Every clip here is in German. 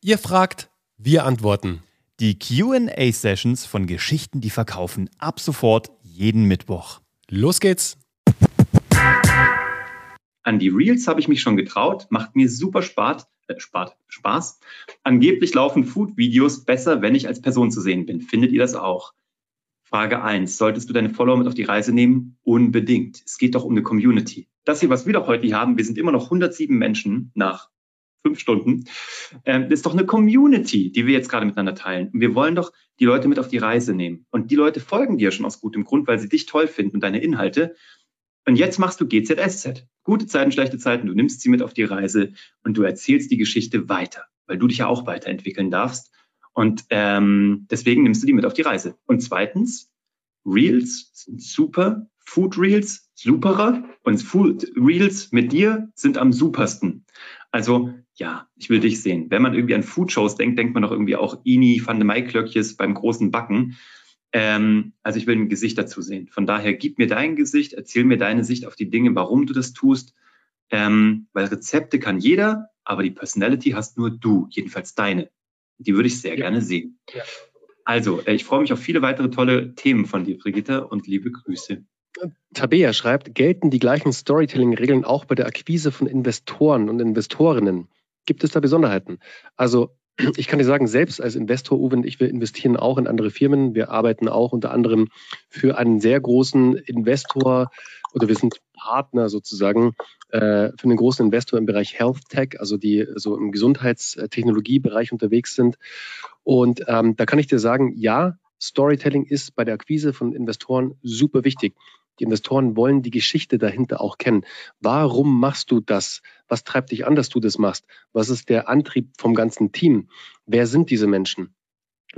Ihr fragt, wir antworten. Die QA-Sessions von Geschichten, die verkaufen, ab sofort jeden Mittwoch. Los geht's! An die Reels habe ich mich schon getraut, macht mir super Spaß. Äh, Spaß, Spaß. Angeblich laufen Food-Videos besser, wenn ich als Person zu sehen bin. Findet ihr das auch? Frage 1. Solltest du deine Follower mit auf die Reise nehmen? Unbedingt. Es geht doch um eine Community. Das hier, was wir doch heute hier haben, wir sind immer noch 107 Menschen nach fünf Stunden. Ähm, das ist doch eine Community, die wir jetzt gerade miteinander teilen. Und wir wollen doch die Leute mit auf die Reise nehmen. Und die Leute folgen dir schon aus gutem Grund, weil sie dich toll finden und deine Inhalte. Und jetzt machst du GZSZ. Gute Zeiten, schlechte Zeiten. Du nimmst sie mit auf die Reise und du erzählst die Geschichte weiter, weil du dich ja auch weiterentwickeln darfst. Und ähm, deswegen nimmst du die mit auf die Reise. Und zweitens, Reels sind super, Food Reels superer und Food Reels mit dir sind am supersten. Also ja, ich will dich sehen. Wenn man irgendwie an Food Shows denkt, denkt man doch irgendwie auch Ini van de Maiklöckjes beim großen Backen. Ähm, also ich will ein Gesicht dazu sehen. Von daher gib mir dein Gesicht, erzähl mir deine Sicht auf die Dinge, warum du das tust. Ähm, weil Rezepte kann jeder, aber die Personality hast nur du, jedenfalls deine. Die würde ich sehr ja. gerne sehen. Ja. Also, äh, ich freue mich auf viele weitere tolle Themen von dir, Brigitte, und liebe Grüße. Tabea schreibt, gelten die gleichen Storytelling-Regeln auch bei der Akquise von Investoren und Investorinnen? Gibt es da Besonderheiten? Also ich kann dir sagen, selbst als Investor, Uwe und ich, wir investieren auch in andere Firmen. Wir arbeiten auch unter anderem für einen sehr großen Investor oder wir sind Partner sozusagen äh, für einen großen Investor im Bereich Health Tech, also die so im Gesundheitstechnologiebereich unterwegs sind. Und ähm, da kann ich dir sagen, ja, Storytelling ist bei der Akquise von Investoren super wichtig. Die Investoren wollen die Geschichte dahinter auch kennen. Warum machst du das? Was treibt dich an, dass du das machst? Was ist der Antrieb vom ganzen Team? Wer sind diese Menschen?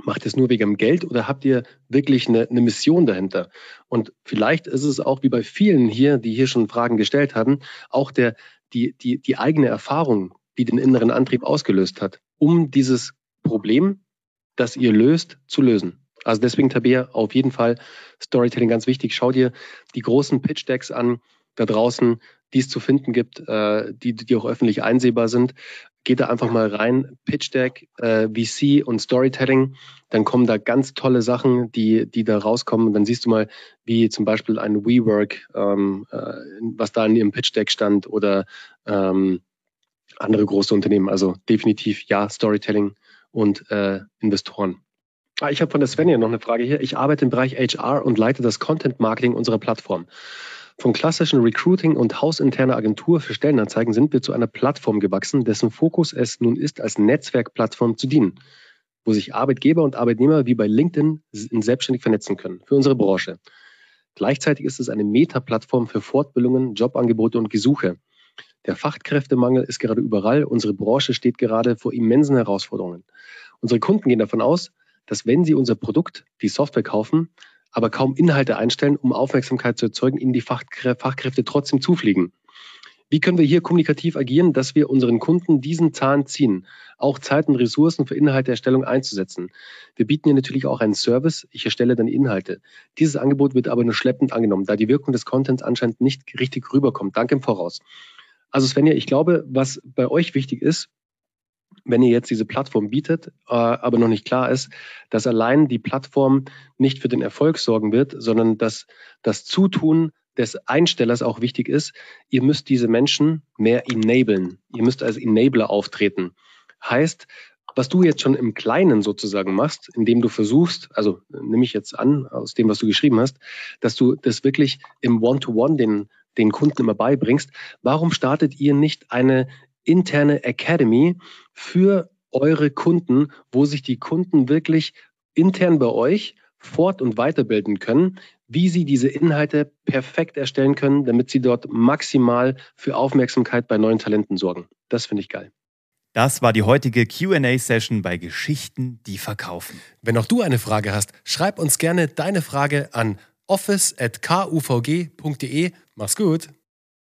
Macht es nur wegen dem Geld oder habt ihr wirklich eine, eine, Mission dahinter? Und vielleicht ist es auch wie bei vielen hier, die hier schon Fragen gestellt haben, auch der, die, die, die eigene Erfahrung, die den inneren Antrieb ausgelöst hat, um dieses Problem, das ihr löst, zu lösen. Also deswegen, Tabea, auf jeden Fall Storytelling ganz wichtig. Schau dir die großen Pitch-Decks an da draußen, die es zu finden gibt, äh, die, die auch öffentlich einsehbar sind. Geht da einfach mal rein, Pitch Deck, äh, VC und Storytelling. Dann kommen da ganz tolle Sachen, die, die da rauskommen. Und dann siehst du mal, wie zum Beispiel ein WeWork, ähm, äh, was da in ihrem Pitch Deck stand oder ähm, andere große Unternehmen. Also definitiv ja, Storytelling und äh, Investoren. Ah, ich habe von der Svenja noch eine Frage hier. Ich arbeite im Bereich HR und leite das Content Marketing unserer Plattform. Vom klassischen Recruiting und hausinterner Agentur für Stellenanzeigen sind wir zu einer Plattform gewachsen, dessen Fokus es nun ist, als Netzwerkplattform zu dienen, wo sich Arbeitgeber und Arbeitnehmer wie bei LinkedIn selbstständig vernetzen können für unsere Branche. Gleichzeitig ist es eine Meta-Plattform für Fortbildungen, Jobangebote und Gesuche. Der Fachkräftemangel ist gerade überall. Unsere Branche steht gerade vor immensen Herausforderungen. Unsere Kunden gehen davon aus, dass wenn Sie unser Produkt, die Software kaufen, aber kaum Inhalte einstellen, um Aufmerksamkeit zu erzeugen, Ihnen die Fachkräfte trotzdem zufliegen. Wie können wir hier kommunikativ agieren, dass wir unseren Kunden diesen Zahn ziehen, auch Zeit und Ressourcen für Inhalteerstellung einzusetzen? Wir bieten hier natürlich auch einen Service. Ich erstelle dann Inhalte. Dieses Angebot wird aber nur schleppend angenommen, da die Wirkung des Contents anscheinend nicht richtig rüberkommt. Danke im Voraus. Also Svenja, ich glaube, was bei euch wichtig ist, wenn ihr jetzt diese Plattform bietet, äh, aber noch nicht klar ist, dass allein die Plattform nicht für den Erfolg sorgen wird, sondern dass das Zutun des Einstellers auch wichtig ist. Ihr müsst diese Menschen mehr enablen. Ihr müsst als Enabler auftreten. Heißt, was du jetzt schon im Kleinen sozusagen machst, indem du versuchst, also nehme ich jetzt an, aus dem, was du geschrieben hast, dass du das wirklich im One-to-One -One den, den Kunden immer beibringst. Warum startet ihr nicht eine interne Academy für eure Kunden, wo sich die Kunden wirklich intern bei euch fort- und weiterbilden können, wie sie diese Inhalte perfekt erstellen können, damit sie dort maximal für Aufmerksamkeit bei neuen Talenten sorgen. Das finde ich geil. Das war die heutige QA-Session bei Geschichten, die verkaufen. Wenn auch du eine Frage hast, schreib uns gerne deine Frage an office.kuvg.de. Mach's gut.